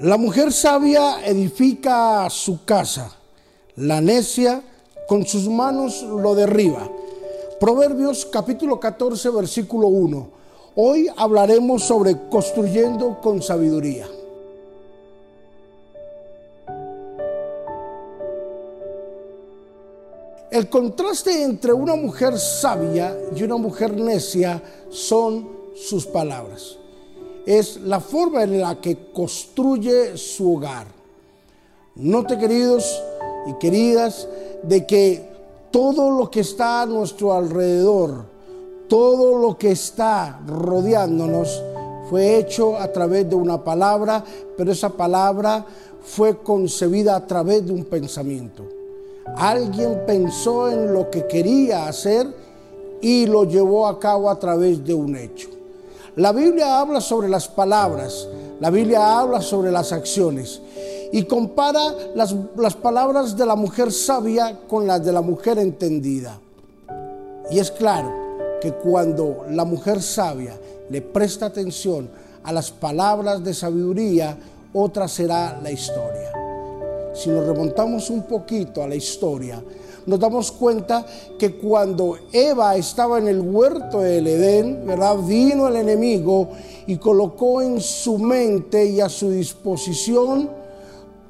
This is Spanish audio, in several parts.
La mujer sabia edifica su casa, la necia con sus manos lo derriba. Proverbios capítulo 14 versículo 1. Hoy hablaremos sobre construyendo con sabiduría. El contraste entre una mujer sabia y una mujer necia son sus palabras es la forma en la que construye su hogar. Note, queridos y queridas, de que todo lo que está a nuestro alrededor, todo lo que está rodeándonos, fue hecho a través de una palabra, pero esa palabra fue concebida a través de un pensamiento. Alguien pensó en lo que quería hacer y lo llevó a cabo a través de un hecho. La Biblia habla sobre las palabras, la Biblia habla sobre las acciones y compara las, las, palabras de la mujer sabia con las de la mujer entendida. Y es claro que cuando la mujer sabia le presta atención a las palabras de sabiduría, otra será la historia. Si nos remontamos un poquito a la historia, nos damos cuenta que cuando Eva estaba en el huerto del Edén. Vino el enemigo y colocó en su mente y a su disposición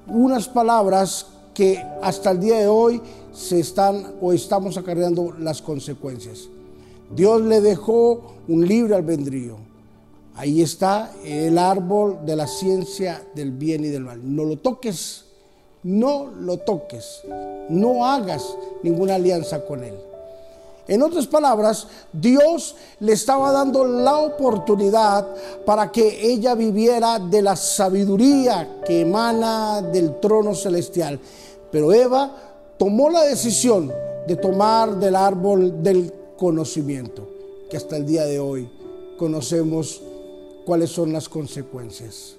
unas palabras que hasta el día de hoy se están o estamos acarreando las consecuencias. Dios le dejó un libre albedrío. Ahí está el árbol de la ciencia del bien y del mal. No lo toques no lo toques, no hagas ninguna alianza con él. En otras palabras, Dios le estaba dando la oportunidad para que ella viviera de la sabiduría que emana del trono celestial. Pero Eva tomó la decisión de tomar del árbol del conocimiento, que hasta el día de hoy conocemos cuáles son las consecuencias.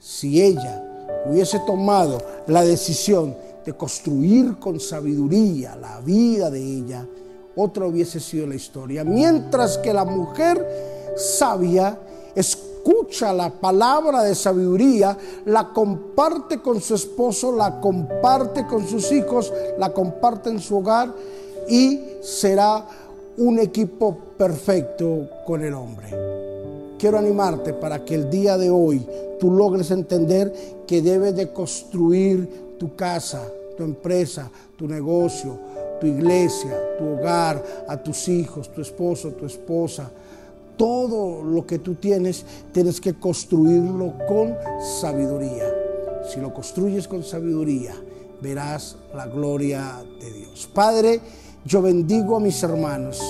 Si ella hubiese tomado la decisión de construir con sabiduría la vida de ella, otra hubiese sido la historia. Mientras que la mujer sabia escucha la palabra de sabiduría, la comparte con su esposo, la comparte con sus hijos, la comparte en su hogar y será un equipo perfecto con el hombre quiero animarte para que el día de hoy tú logres entender que debes de construir tu casa, tu empresa, tu negocio, tu iglesia, tu hogar, a tus hijos, tu esposo, tu esposa. Todo lo que tú tienes, tienes que construirlo con sabiduría. Si lo construyes con sabiduría, verás la gloria de Dios. Padre, yo bendigo a mis hermanos,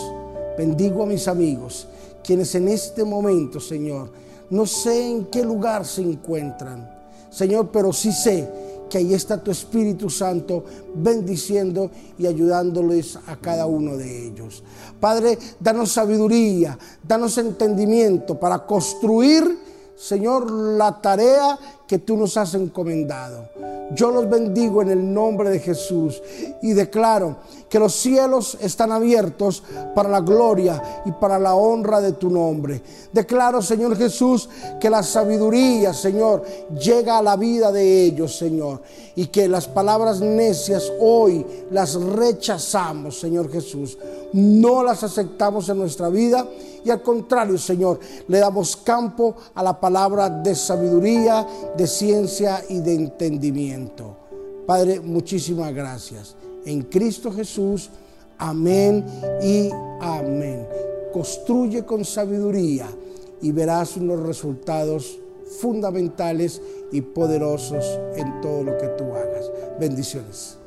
bendigo a mis amigos quienes en este momento, Señor, no sé en qué lugar se encuentran, Señor, pero sí sé que ahí está tu Espíritu Santo bendiciendo y ayudándoles a cada uno de ellos. Padre, danos sabiduría, danos entendimiento para construir, Señor, la tarea que tú nos has encomendado. Yo los bendigo en el nombre de Jesús y declaro que los cielos están abiertos para la gloria y para la honra de tu nombre. Declaro, Señor Jesús, que la sabiduría, Señor, llega a la vida de ellos, Señor, y que las palabras necias hoy las rechazamos, Señor Jesús. No las aceptamos en nuestra vida y al contrario, Señor, le damos campo a la palabra de sabiduría, de ciencia y de entendimiento. Padre, muchísimas gracias. En Cristo Jesús, amén y amén. Construye con sabiduría y verás unos resultados fundamentales y poderosos en todo lo que tú hagas. Bendiciones.